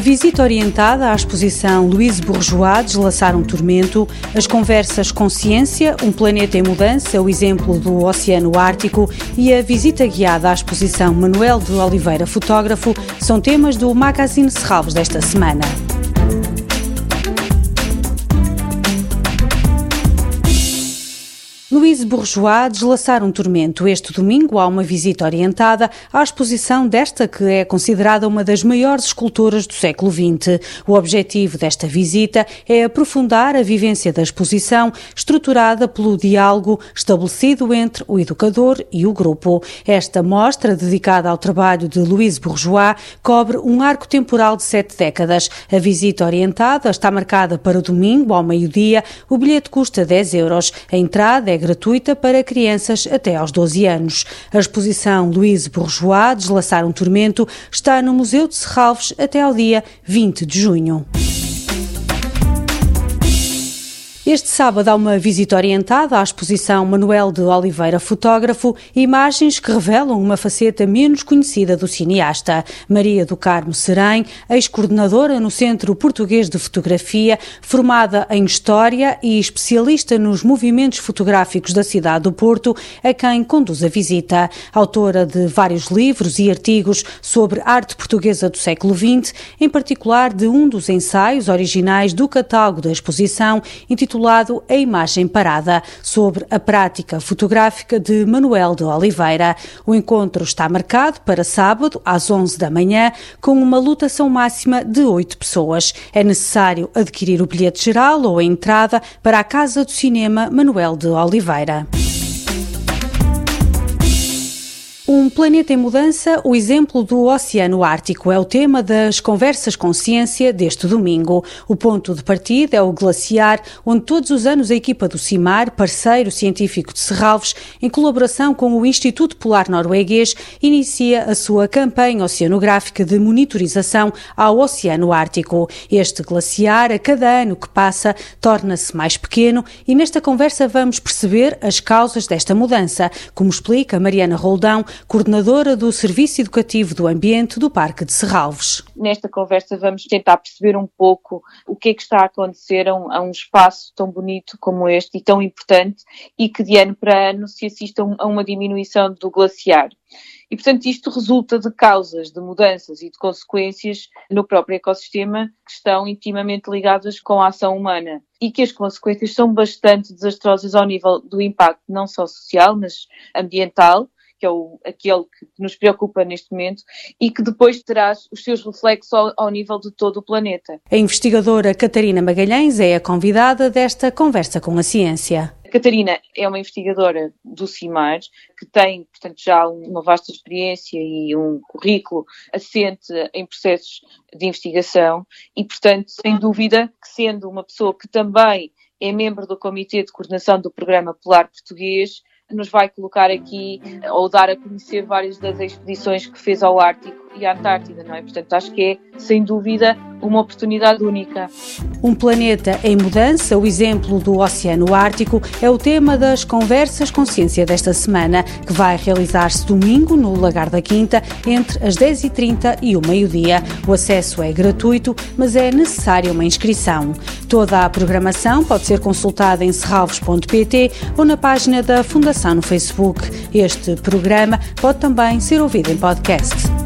visita orientada à exposição Louise Bourgeois, Deslaçar um Tormento, as conversas Consciência, um planeta em mudança, o exemplo do Oceano Ártico e a visita guiada à exposição Manuel de Oliveira, fotógrafo, são temas do Magazine Serralves desta semana. Louise Bourgeois deslaçar um tormento. Este domingo há uma visita orientada à exposição desta que é considerada uma das maiores esculturas do século XX. O objetivo desta visita é aprofundar a vivência da exposição, estruturada pelo diálogo estabelecido entre o educador e o grupo. Esta mostra, dedicada ao trabalho de Louise Bourgeois, cobre um arco temporal de sete décadas. A visita orientada está marcada para domingo, ao meio-dia. O bilhete custa 10 euros. A entrada é gratuita para crianças até aos 12 anos. A exposição Louise Bourgeois, Deslaçar um Tormento, está no Museu de Serralves até ao dia 20 de junho. Este sábado há uma visita orientada à exposição Manuel de Oliveira Fotógrafo, imagens que revelam uma faceta menos conhecida do cineasta. Maria do Carmo Serém, ex-coordenadora no Centro Português de Fotografia, formada em História e especialista nos movimentos fotográficos da cidade do Porto, a quem conduz a visita. Autora de vários livros e artigos sobre arte portuguesa do século XX, em particular de um dos ensaios originais do catálogo da exposição, intitulado intitulado A Imagem Parada, sobre a prática fotográfica de Manuel de Oliveira. O encontro está marcado para sábado, às 11 da manhã, com uma lotação máxima de 8 pessoas. É necessário adquirir o bilhete geral ou a entrada para a Casa do Cinema Manuel de Oliveira. Um planeta em mudança, o exemplo do Oceano Ártico é o tema das Conversas com Ciência deste domingo. O ponto de partida é o glaciar, onde todos os anos a equipa do CIMAR, parceiro científico de Serralves, em colaboração com o Instituto Polar Norueguês, inicia a sua campanha oceanográfica de monitorização ao Oceano Ártico. Este glaciar, a cada ano que passa, torna-se mais pequeno e nesta conversa vamos perceber as causas desta mudança, como explica Mariana Roldão, coordenadora do Serviço Educativo do Ambiente do Parque de Serralves. Nesta conversa vamos tentar perceber um pouco o que é que está a acontecer a um, a um espaço tão bonito como este e tão importante e que de ano para ano se assista a uma diminuição do glaciar. E, portanto, isto resulta de causas, de mudanças e de consequências no próprio ecossistema que estão intimamente ligadas com a ação humana e que as consequências são bastante desastrosas ao nível do impacto não só social, mas ambiental, que é o, aquele que nos preocupa neste momento, e que depois terá os seus reflexos ao, ao nível de todo o planeta. A investigadora Catarina Magalhães é a convidada desta conversa com a ciência. A Catarina é uma investigadora do CIMAR, que tem, portanto, já uma vasta experiência e um currículo assente em processos de investigação e, portanto, sem dúvida que sendo uma pessoa que também é membro do Comitê de Coordenação do Programa Polar Português, nos vai colocar aqui ou dar a conhecer várias das expedições que fez ao Ártico e à Antártida, não é? Portanto, acho que é, sem dúvida, uma oportunidade única. Um planeta em mudança, o exemplo do Oceano Ártico, é o tema das Conversas Consciência desta semana, que vai realizar-se domingo no Lagar da Quinta, entre as 10h30 e o meio-dia. O acesso é gratuito, mas é necessária uma inscrição. Toda a programação pode ser consultada em serralvos.pt ou na página da Fundação no Facebook. Este programa pode também ser ouvido em podcast.